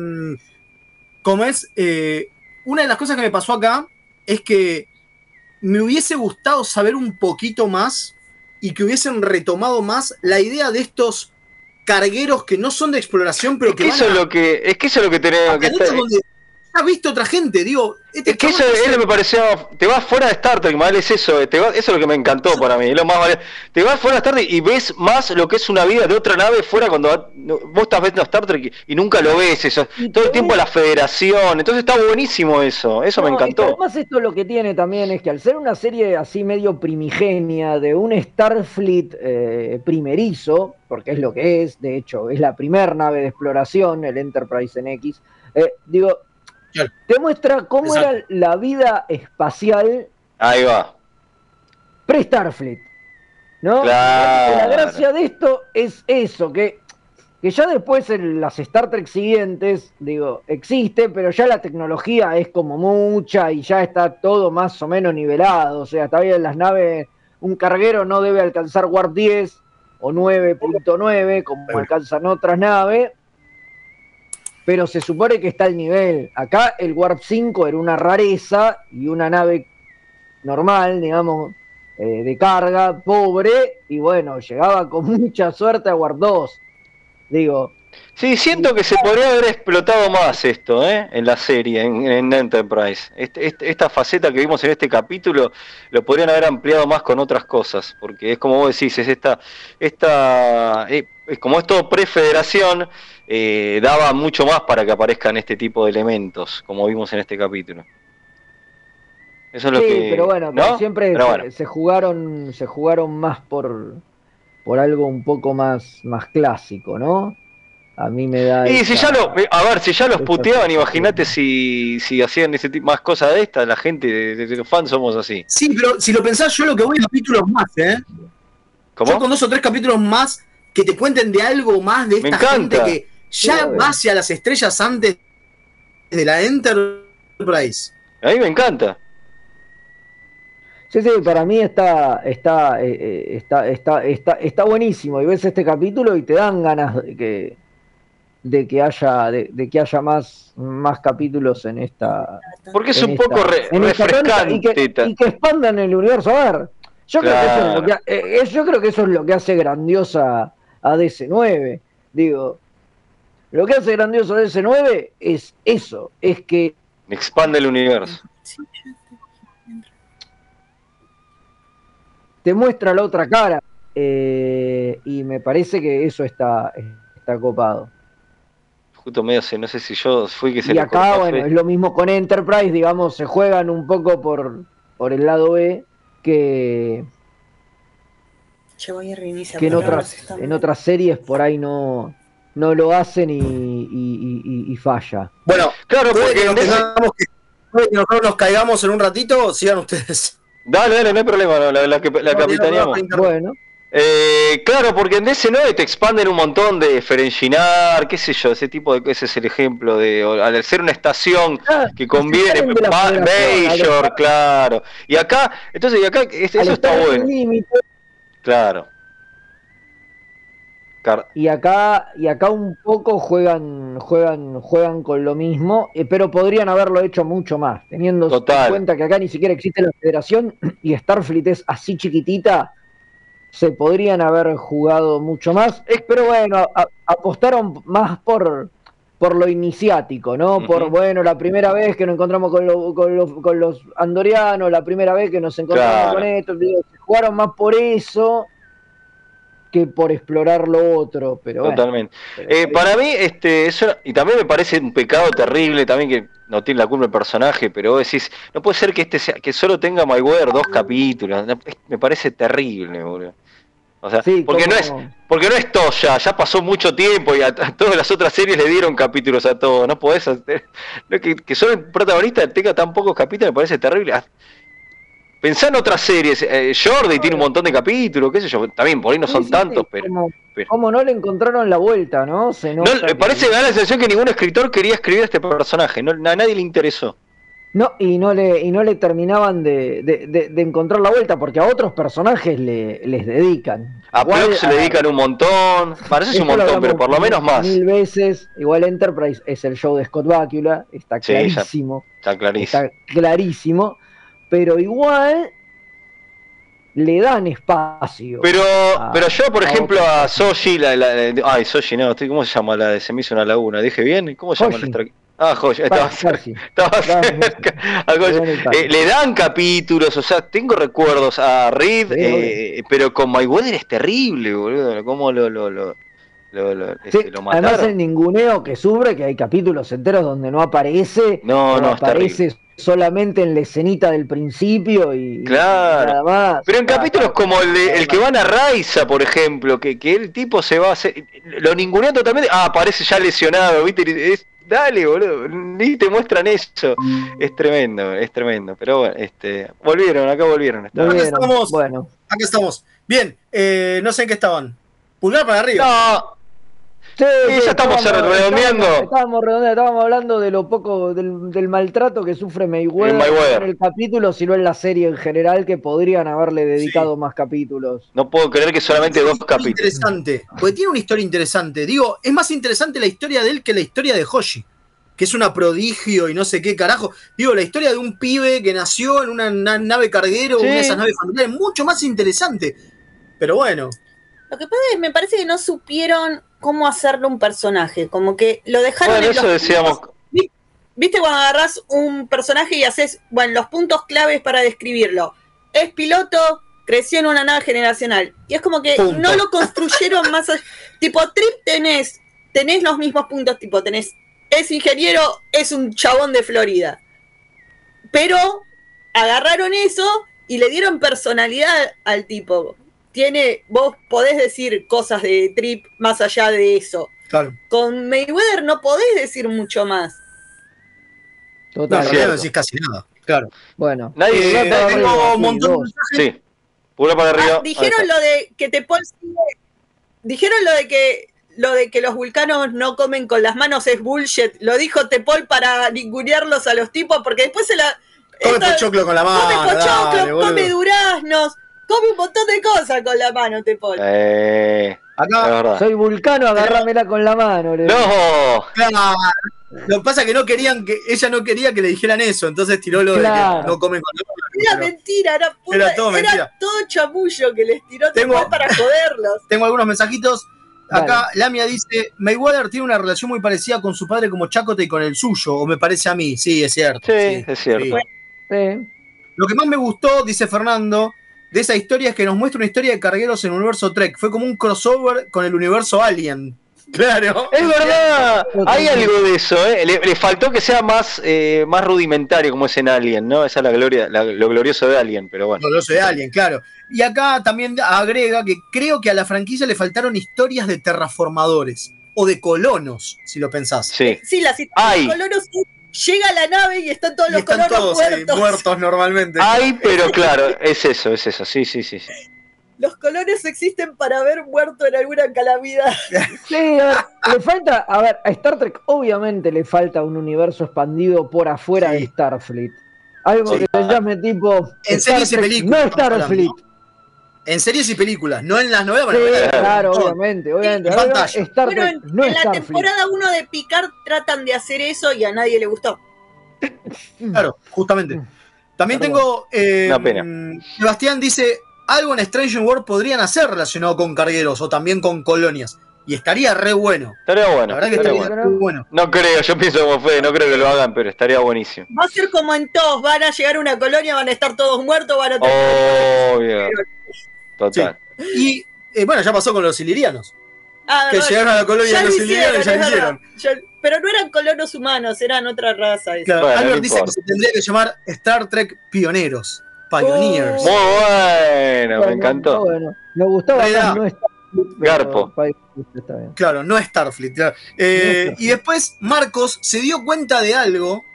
como es, eh, una de las cosas que me pasó acá es que me hubiese gustado saber un poquito más y que hubiesen retomado más la idea de estos cargueros que no son de exploración, pero Es que, que van eso es a- lo que, es que eso es lo que tenemos que estar. donde ha visto otra gente, digo. Este Es que eso, eso me pareció. Te vas fuera de Star Trek, mal es eso. Te vas- eso es lo que me encantó para mí. es Lo más vale- te vas fuera de Star Trek y ves más lo que es una vida de otra nave fuera cuando vos estás viendo Star Trek y, y nunca lo ves. eso Todo el tiempo la federación. Entonces está buenísimo eso. Eso me No, es encantó. además esto lo que tiene también es que al ser una serie así medio primigenia de un Starfleet eh, primerizo, porque es lo que es, de hecho, es la primer nave de exploración, el Enterprise NX, eh, digo, te muestra cómo Exacto. era la vida espacial Ahí va. pre-Starfleet. ¿No? Claro. La gracia de esto es eso, que, que ya después en las Star Trek siguientes, digo, existe, pero ya la tecnología es como mucha y ya está todo más o menos nivelado. O sea, está bien las naves, un carguero no debe alcanzar Warp 10 o 9.9 como alcanzan otras naves. Pero se supone que está al nivel. Acá el Warp 5 era una rareza y una nave normal, digamos, eh, de carga, pobre, y bueno, llegaba con mucha suerte a Warp 2. Digo, Sí, siento que se podría haber explotado más esto, ¿eh? En la serie, en, en Enterprise. Este- este- esta faceta que vimos en este capítulo lo podrían haber ampliado más con otras cosas, porque es como vos decís, es esta, esta, eh, es como es todo prefederación, eh, daba mucho más para que aparezcan este tipo de elementos, como vimos en este capítulo. Eso es lo sí, que. pero bueno, ¿no? pero siempre Pero se, se jugaron, se jugaron más por, por algo un poco más, más clásico, ¿no? A mí me da. Y si ya lo, a ver, si ya los puteaban, imagínate si, si hacían ese tipo más cosas de estas, la gente de, de- de los fans somos así. Sí, pero si lo pensás, yo lo que voy a capítulos más, ¿eh? ¿Cómo? Yo con dos o tres capítulos más que te cuenten de algo más de Me esta gente que ya Sí, va hacia las estrellas antes de la Enterprise. A mí me encanta. Sí, sí, para mí está, está, eh, eh, está, está, está, está buenísimo. Y ves este capítulo y te dan ganas de que, de que haya, de, de que haya más, más capítulos en esta. Porque es un poco re- y, que, refrescante. y que expandan el universo. A ver, yo, creo que eso es lo que, eh, eh, yo creo que eso es lo que hace grandiosa a DC9. Digo, lo que hace grandioso a DC9 es eso, es que Expande el universo. te muestra la otra cara. eh, y me parece que eso está, está copado. Justo medio no sé si yo fui que se Y acá, bueno, Fe. es lo mismo con Enterprise, digamos, se juegan un poco por, por el lado B que, Che, voy a reiniciar. que en, otras, en otras series por ahí no, no lo hacen y, y- y- y- y falla. Bueno, claro, porque nos tengamos que- nosotros nos caigamos en un ratito, sigan ustedes. Dale, dale, no hay problema, no, la, la, que- la capitaneamos. Bueno, Eh, claro, porque en DC9 te expanden un montón de Ferenginar, qué sé yo, ese tipo de ese es el ejemplo de al ser una estación que conviene, Major, claro. Y acá, entonces, y acá eso está bueno, claro. Car- Y acá, y acá un poco juegan, juegan, juegan con lo mismo, eh, pero podrían haberlo hecho mucho más, teniendo Total. en cuenta que acá ni siquiera existe la federación y Starfleet es así chiquitita, se podrían haber jugado mucho más. Pero bueno, a- apostaron más por, por lo iniciático, ¿no? Por, bueno, la primera vez que nos encontramos con, lo- con los- con los andorianos, la primera vez que nos encontramos Claro. con esto, digo, se jugaron más por eso que por explorar lo otro, pero bueno. Totalmente. Eh, para mí, este, eso, y también me parece un pecado terrible también que no tiene la culpa el personaje, pero vos decís, no puede ser que este sea, que solo tenga Mayweather dos capítulos, me parece terrible, boludo. O sea, porque no es, porque no es Toya, ya pasó mucho tiempo y a, a todas las otras series le dieron capítulos a todos, no podés hacer, no, que, que solo el protagonista tenga tan pocos capítulos me parece terrible. Pensá en otras series, eh, Jordi tiene un montón de capítulos, qué sé yo, también por ahí no son tantos, pero... Como, pero- como no le encontraron la vuelta, ¿no? Se No, que- parece que da la sensación que ningún escritor quería escribir a este personaje, no, a nadie le interesó. No, y no le, y no le terminaban de, de- de- de encontrar la vuelta, porque a otros personajes le, les dedican. A Igual, Plux le a- dedican un montón, parece un montón, pero por lo menos mil- más. Mil veces. Igual Enterprise es el show de Scott Bakula, está Sí, clarísimo. Está clarísimo. Está clarísimo. Pero igual le dan espacio. Pero, a- pero yo, por ejemplo, a Soji, la, la- la- ay, Soji, no, estoy- ¿cómo se llama la de Se me hizo una laguna? ¿Dije bien? ¿Cómo se llama Hoshi. nuestra? Ah, estaba. Estaba cerca. A Hoshi. Eh, le dan capítulos, o sea, tengo recuerdos a Reed, eh, pero con Mayweather es terrible, boludo. ¿Cómo lo, lo, lo, lo, lo- Sí, este, lo además el ninguneo que sufre, que hay capítulos enteros donde no aparece, No, no, es aparece solamente en la escenita del principio y, y Claro. nada más. Pero en capítulos como el, de, el que van a Raiza, por ejemplo, que, que el tipo se va a hacer. Lo ningunea totalmente. Ah, aparece ya lesionado, ¿viste? Es- dale, boludo. Ni te muestran eso. Es tremendo, es tremendo. Pero bueno, este, volvieron, acá volvieron. Está Acá bien. estamos. Bueno. Acá estamos. Bien, eh, no sé en qué estaban. Pulgar para arriba. No. Sí, Sí, ya estamos redondeando. Estábamos, estábamos redondeando, estábamos hablando de lo poco, del, del maltrato que sufre Mayweather, El Mayweather. no en el capítulo, sino en la serie en general, que podrían haberle dedicado más capítulos. No puedo creer que solamente dos capítulos. Interesante. Porque tiene una historia interesante. Digo, es más interesante la historia de él que la historia de Hoshi. Que es una prodigio y no sé qué carajo. Digo, la historia de un pibe que nació en una na- nave carguero, Sí. una de esas naves familiares, mucho más interesante. Pero bueno. Lo que pasa es que me parece que no supieron cómo hacerle un personaje. Como que lo dejaron Bueno, en eso los decíamos. puntos- ¿Viste cuando agarras un personaje y haces, bueno, los puntos claves para describirlo? Es piloto, creció en una nave generacional. Y es como que Punto. no lo construyeron más. tipo, Trip tenés, tenés los mismos puntos, tipo, tenés, es ingeniero, es un chabón de Florida. Pero agarraron eso y le dieron personalidad al tipo. Tiene, vos podés decir cosas de Trip más allá de eso. Claro. Con Mayweather no podés decir mucho más. No, Total. realidad no decís casi nada. Claro. Bueno. Nadie. Eh, para tengo arriba, un montón de dos. Sí. Pulgar para arriba. Ah, dijeron lo de que Tepol sigue- dijeron lo de que lo de que los vulcanos no comen con las manos es bullshit. Lo dijo Tepol para ningunearlos a los tipos porque después se la Come pochoclo con la come mano. pochoclo, dale, boludo. come duraznos, come un montón de cosas con la mano Tepol. Eh, Acá-. Soy vulcano, agárramela con la mano. le. No. Claro. Lo que pasa es que no querían que, ella no quería que le dijeran eso, entonces tiró lo de Claro. que no comen con Era pero- mentira, era, pura- Era todo era mentira. todo chamullo que les tiró Tengo- Tepol para joderlos. Tengo algunos mensajitos. Acá Lamia dice, Mayweather tiene una relación muy parecida con su padre como Chacote y con el suyo, o me parece a mí, sí, es cierto. Sí, es cierto. Sí. Lo que más me gustó, dice Fernando, de esa historia es que nos muestra una historia de cargueros en el universo Trek. Fue como un crossover con el universo Alien. Claro. Es verdad, hay algo de eso, ¿eh? le, le faltó que sea más, eh, más rudimentario como es en Alien, ¿no? Esa es la gloria, la- lo glorioso de Alien, pero bueno. Glorioso de Alien, claro. Y acá también agrega que creo que a la franquicia le faltaron historias de terraformadores o de colonos, si lo pensás. Sí. Sí, las Ay. los colonos llega la nave y están todos Y los están colonos todos eh, muertos. muertos normalmente. Hay, pero claro, es eso, es eso, sí, sí, sí. sí. Los colones existen para haber muerto en alguna calamidad. Sí, a ver, le falta, a ver, a Star Trek obviamente le falta un universo expandido por afuera de Starfleet. Algo Sí. que se llame tipo En Star series y Trek, películas, no Starfleet. En series y películas, no en las novelas. Sí, bueno, claro, no. obviamente, obviamente. En Ahora, pantalla. Star Bueno, Trek, en, no en la Starfleet. temporada 1 de Picard tratan de hacer eso y a nadie le gustó. Claro, justamente. También Perdón. tengo. eh, Una pena. mm, Sebastián dice: algo en Strange World podrían hacer relacionado con cargueros o también con colonias. Y estaría re bueno. Estaría bueno. La verdad que estaría estaría bueno. No creo, yo pienso como Fede, no creo que lo hagan, pero estaría buenísimo. Va a ser como en todos, van a llegar a una colonia, van a estar todos muertos, van a tener... Obvio. Total. Y eh, bueno, ya pasó con los ilirianos. Ah, que llegaron a la colonia ya de lo los ilirianos y ya lo. Ya- pero no eran colonos humanos, eran otra raza. Claro, Albert dice que se tendría que llamar Star Trek Pioneros. Pioneers. Muy bueno, me encantó. Bueno, me gustaba no. Garpo. Está bien. Claro, no Starfleet. claro. Eh, y después Marcos se dio cuenta de algo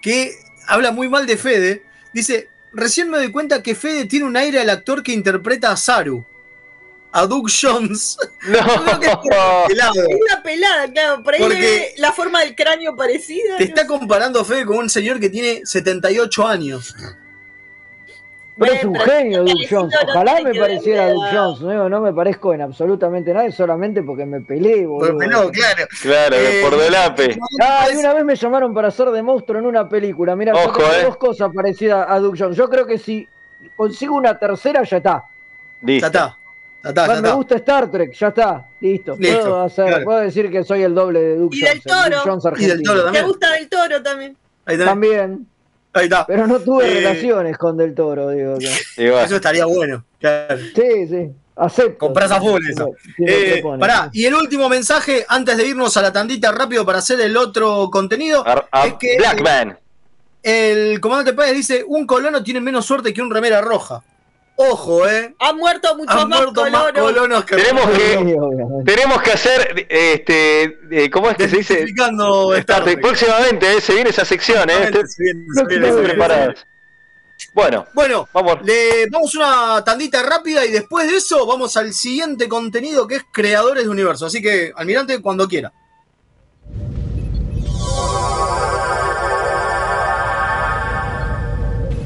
que habla muy mal de Fede. Dice, recién me doy cuenta que Fede tiene un aire al actor que interpreta a Saru. A Doug Jones. No. Pelado. Es una pelada, claro, por ahí Porque- le ve la forma del cráneo parecida. Te está comparando Fede con un señor que tiene 78 años. Pero es un genio, Jones. no Ojalá me pareciera nada. Doug Jones. No, no me parezco en absolutamente nada, solamente porque me peleé, boludo. Porque no, claro. Claro, Eh, por delape. Ah, y una vez me llamaron para hacer de monstruo en una película. Mira, Ojo, yo tengo eh. dos cosas parecidas a Doug Jones. Yo creo que si consigo una tercera, ya está. Ya Listo. está. Ya está, ya Bueno, me gusta Star Trek, ya está. Listo. Listo, puedo, hacer, claro. puedo decir que soy el doble de Doug Y del Doug toro. Jones Y del toro ¿Te también. gusta del toro también? Ahí. También. Ahí está. Pero no tuve Eh, relaciones con Del Toro, digo. bueno. Eso estaría bueno. Claro. Sí, sí. Acepto. Comprás a full eso. Eh, pará, y el último mensaje, antes de irnos a la tandita rápido para hacer el otro contenido, A- a es que Blackman. el comandante Páez dice, un colono tiene menos suerte que un remera roja. Ojo, eh. Han muerto muchos Han más muerto más colonos. colonos que Tenemos que, tenemos que hacer, este, eh, ¿cómo es que se dice? Star Trek. Próximamente, eh, se viene esa sección, eh. Viene. preparados. Bueno, Bueno, vamos. le vamos una tandita rápida y después de eso vamos al siguiente contenido que es Creadores de Universo. Así que, almirante, cuando quiera.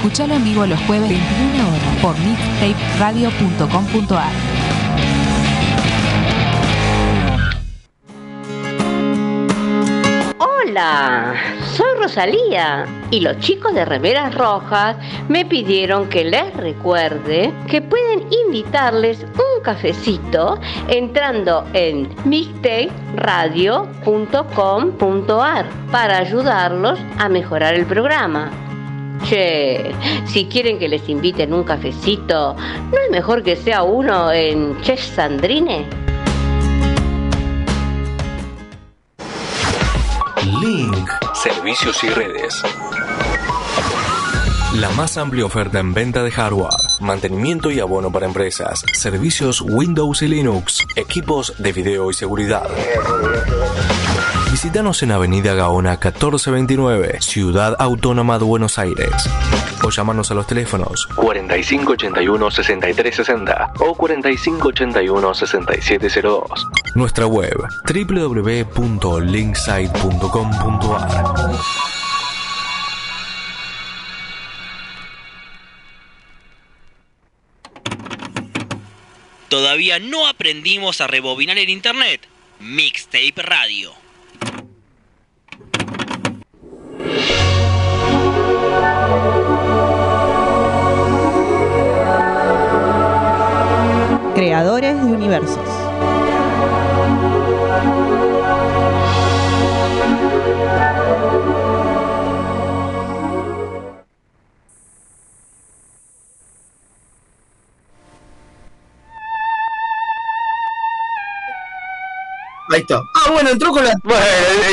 Escuchalo en vivo los jueves 21 horas por mixtaperadio.com.ar. Hola, soy Rosalía y los chicos de Remeras Rojas me pidieron que les recuerde que pueden invitarles un cafecito entrando en mixtaperadio.com.ar para ayudarlos a mejorar el programa. Che, si quieren que les inviten un cafecito, ¿no es mejor que sea uno en Chef Sandrine? Link. Servicios y redes. La más amplia oferta en venta de hardware, mantenimiento y abono para empresas, servicios Windows y Linux, equipos de video y seguridad. Visítanos en Avenida Gaona 1429, Ciudad Autónoma de Buenos Aires. O llamarnos a los teléfonos 4581-6360 o 4581-6702. Nuestra web www.linksite.com.ar Todavía no aprendimos a rebobinar el internet. Mixtape Radio. Creadores de universos. Ahí está. Ah, bueno, entró con la. Bueno,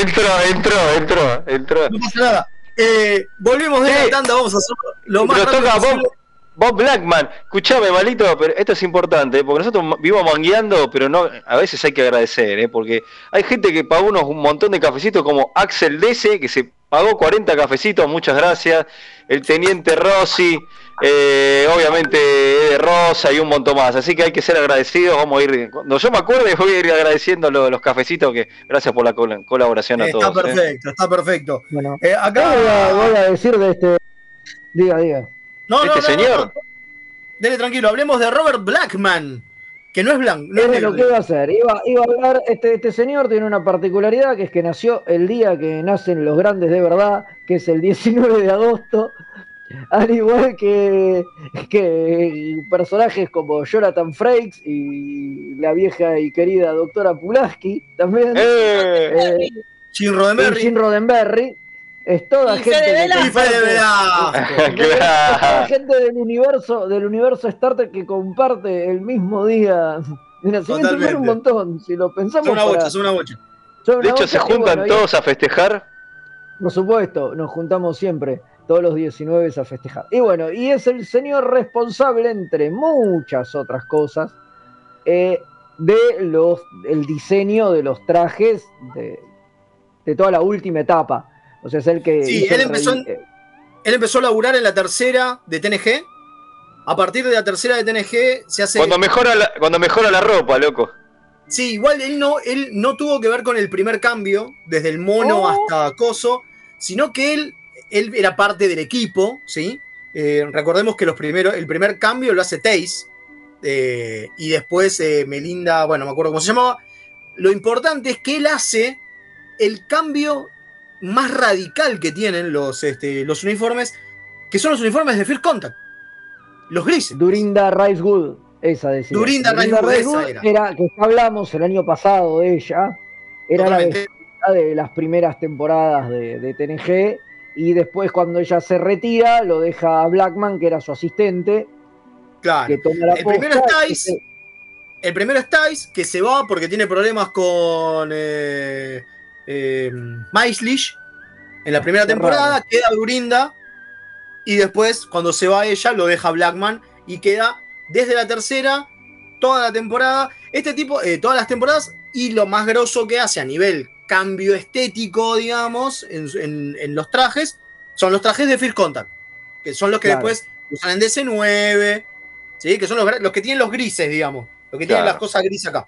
entró, entró, entró, entró. No pasa nada. Eh, volvemos de la tanda, vamos a hacer lo más rápido toca posible. Bob, Bob Blackman. Escuchame, malito, pero esto es importante, porque nosotros vivimos mangueando, pero no, a veces hay que agradecer, ¿eh? porque hay gente que pagó unos un montón de cafecitos como Axel Dese, que se pagó 40 cafecitos, muchas gracias. El teniente Rossi, eh, obviamente Rosa y un montón más. Así que hay que ser agradecidos. Vamos a ir, cuando yo me acuerde, voy a ir agradeciendo lo- los cafecitos. que Gracias por la col- colaboración a Está todos. ¿eh? perfecto, está perfecto. Bueno, Eh, acá voy a, voy a decir de este. Diga, diga. No, Este no, señor. no. Dele tranquilo, hablemos de Robert Blackman, que no es blanco, no es negro. lo que iba a hacer. Iba, iba a hablar, este, este señor tiene una particularidad que es que nació el día que nacen los grandes de verdad, que es el 19 de agosto. Al igual que, que personajes como Jonathan Frakes y la vieja y querida doctora Pulaski, también. ¡Eh! Jim Roddenberry. Jim Roddenberry. Es toda Y gente. Fede Velasco. Fede Claro. del universo, del universo Star Trek que comparte el mismo día de nacimiento. Totalmente. Son un montón, si lo pensamos. Son una para- bocha, son una bocha. son De una hecho, bocha, se juntan bueno, y- todos a festejar. Por supuesto, nos juntamos siempre, todos los 19 a festejar. Y bueno, y es el señor responsable, entre muchas otras cosas, eh, de los el diseño de los trajes de, de toda la última etapa. O sea, es el que. Sí, él empezó en- eh, Él empezó a laburar en la tercera de TNG. A partir de la tercera de TNG se hace. Cuando mejora la, cuando mejora la ropa, loco. Sí, igual él no, él no tuvo que ver con el primer cambio, desde el mono Oh. hasta Coso, sino que él, él era parte del equipo, ¿sí? Eh, recordemos que los primeros, el primer cambio lo hace Taze, eh, y después eh, Melinda, bueno, no me acuerdo cómo se llamaba. Lo importante es que él hace el cambio más radical que tienen los, este, los uniformes, que son los uniformes de First Contact. Los grises. Durinda Ricewood, esa decía. Durinda Ricewood, esa era. que ya hablamos el año pasado de ella. Era la Totalmente. vestimenta de las primeras temporadas de, de TNG. Y después, cuando ella se retira, lo deja a Blackman, que era su asistente, Claro. que toma la El primero es Tice, que- El primero es Tice, que se va porque tiene problemas con eh, eh, Maislish en la primera Qué temporada. raro. Queda Durinda. Y después, cuando se va ella, lo deja Blackman. Y queda desde la tercera, toda la temporada. Este tipo, eh, todas las temporadas. Y lo más grosso que hace a nivel cambio estético, digamos, en, en- en los trajes, son los trajes de First Contact. Que son los que Claro. después usan en DC9. ¿sí? Que son los, que tienen los grises, digamos. Los que tienen Claro. las cosas grises acá.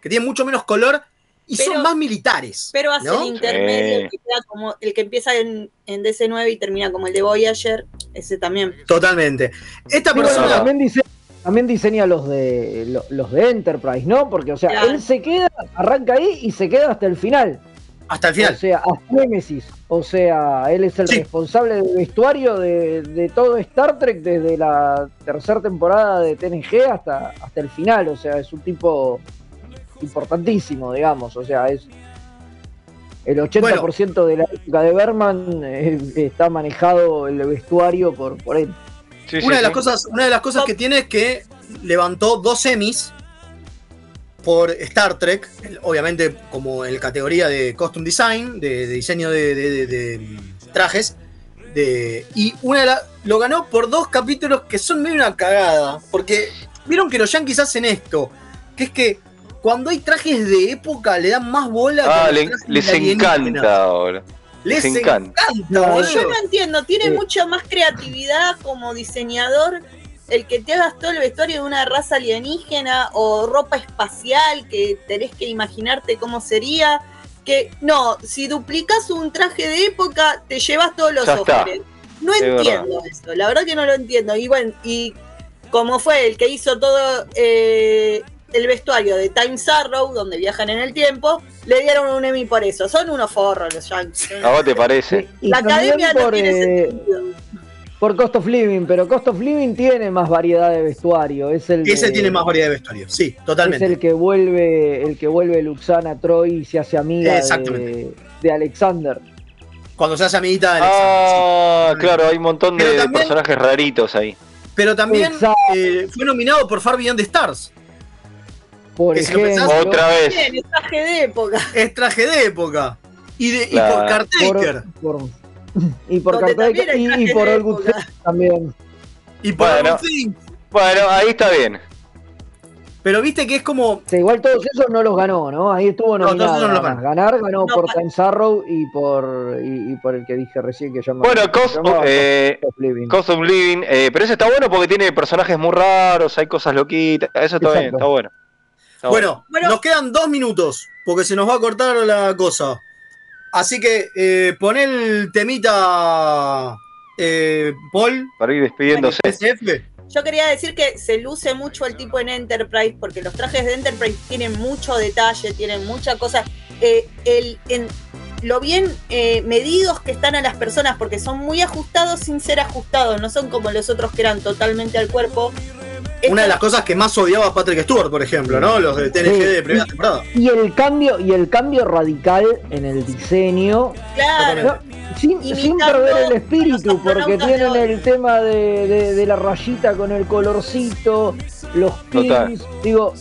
Que tienen mucho menos color y Pero- son más militares. Pero hace ¿no? el intermedio, Sí. el que, queda como, el que empieza en, en DC9 y termina como el de Voyager, ese también. Totalmente. Esta bueno, persona. también, dice- también diseña los de lo- los de Enterprise, ¿no? Porque, o sea, Claro. él se queda, arranca ahí y se queda hasta el final. Hasta el final. O sea, hasta Nemesis. O sea, él es el Sí. responsable del vestuario de, de todo Star Trek desde la tercera temporada de TNG hasta, hasta el final. O sea, es un tipo importantísimo, digamos. O sea, es el 80% de la época de Berman eh, está manejado el vestuario por, por él. Sí, sí, una, de las sí. cosas, una de las cosas que tiene es que levantó dos semis por Star Trek, obviamente como en categoría de costume design, de, de diseño de, de- de- de trajes. De, y una de la- lo ganó por dos capítulos que son medio una cagada. Porque vieron que los yankees hacen esto. Que es que cuando hay trajes de época le dan más bola. Ah, le- les encanta ahora. Les, les encanta. Yo no entiendo, tiene Sí. mucha más creatividad como diseñador el que te hagas todo el vestuario de una raza alienígena o ropa espacial que tenés que imaginarte cómo sería. Que no, si duplicas un traje de época, te llevas todos los ojos. No Es entiendo eso, la verdad que no lo entiendo. Y bueno, y como fue el que hizo todo eh, el vestuario de Time Arrow, donde viajan en el tiempo, le dieron un Emmy por eso. Son unos forros los Yankees. ¿A vos te parece? Y La academia no por, tiene eh, sentido. por Cost of Living, pero Cost of Living tiene más variedad de vestuario. Es el Ese de- tiene más variedad de vestuario, sí, totalmente. Es el que vuelve, el que vuelve Luxana Troy y se hace amiga de, de Alexander. Cuando se hace amiguita de Alexander, sí. Ah, claro, hay un montón de personajes raritos ahí. Pero también eh, fue nominado por Far Beyond the Stars. Por Que si pensás- Otra vez. Bien, es traje de época. Es traje de época. Y, de, y Claro. por Cartaker. por, por- y por Cartaker y, por All Good también. Y por Bueno. Bueno, ahí está bien. Pero viste que es como. Sí, igual todos esos no los ganó, ¿no? Ahí estuvo No, todos nominado. esos no ganó. Ganar ganó No, por Time y por, y, y por el que dije recién que llama. Bueno, Cost, eh, Cost of Living. Cost of Living, eh, pero ese está bueno porque tiene personajes muy raros, hay cosas loquitas, eso está bien, Exacto. está bueno. Está Bueno, Bueno. nos quedan dos minutos porque se nos va a cortar la cosa. Así que eh, pon el temita, eh, Paul. Para ir despidiéndose. Yo quería decir que se luce mucho el tipo en Enterprise, porque los trajes de Enterprise tienen mucho detalle, tienen mucha cosa. Eh, el, en, lo bien eh, medidos que están a las personas, porque son muy ajustados sin ser ajustados, no son como los otros que eran totalmente al cuerpo. Una de las cosas que más odiaba a Patrick Stewart, por ejemplo, ¿no? Los de TNG Sí. de primera temporada. Y el cambio, y el cambio radical en el diseño. Claro. No, sin, sin perder el espíritu, porque tienen el tema de, de- de la rayita con el colorcito, los Total. pins, digo,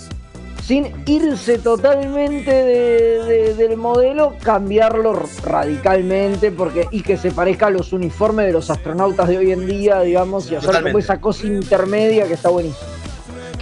sin irse totalmente de- de- del modelo, cambiarlo radicalmente porque y que se parezca a los uniformes de los astronautas de hoy en día, digamos, y hacer como esa cosa intermedia que está buenísimo.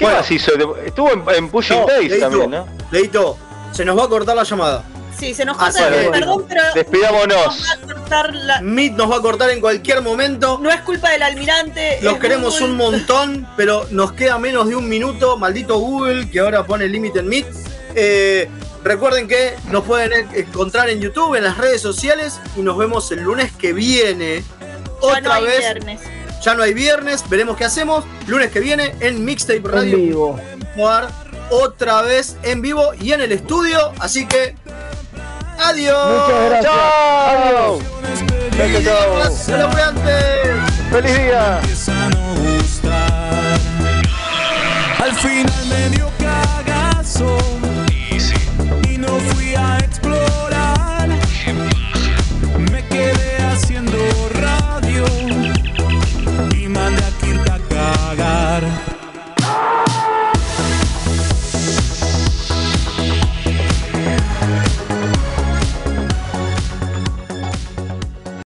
¿Qué más hizo? Estuvo en, en Pushing No, Days Leito, también, ¿no? Leito, se nos va a cortar la llamada. Sí, se nos Ah, corta, bueno, perdón, pero Despidámonos. nos va a cortar la- Meet nos va a cortar en cualquier momento. No es culpa del almirante. Los queremos Google. un montón, pero nos queda menos de un minuto. Maldito Google, que ahora pone el límite en Meet. Eh, recuerden que nos pueden encontrar en YouTube, en las redes sociales, y nos vemos el lunes que viene. Ya Otra no hay vez. viernes. Ya no hay viernes, veremos qué hacemos. Lunes que viene en Mixtape En Radio. vivo. jugar otra vez en vivo y en el estudio. Así que. ¡Adiós! Muchas gracias. ¡Chao! Adiós. Chao, chao, Gracias, laburantes. ¡Feliz día! Al final me dio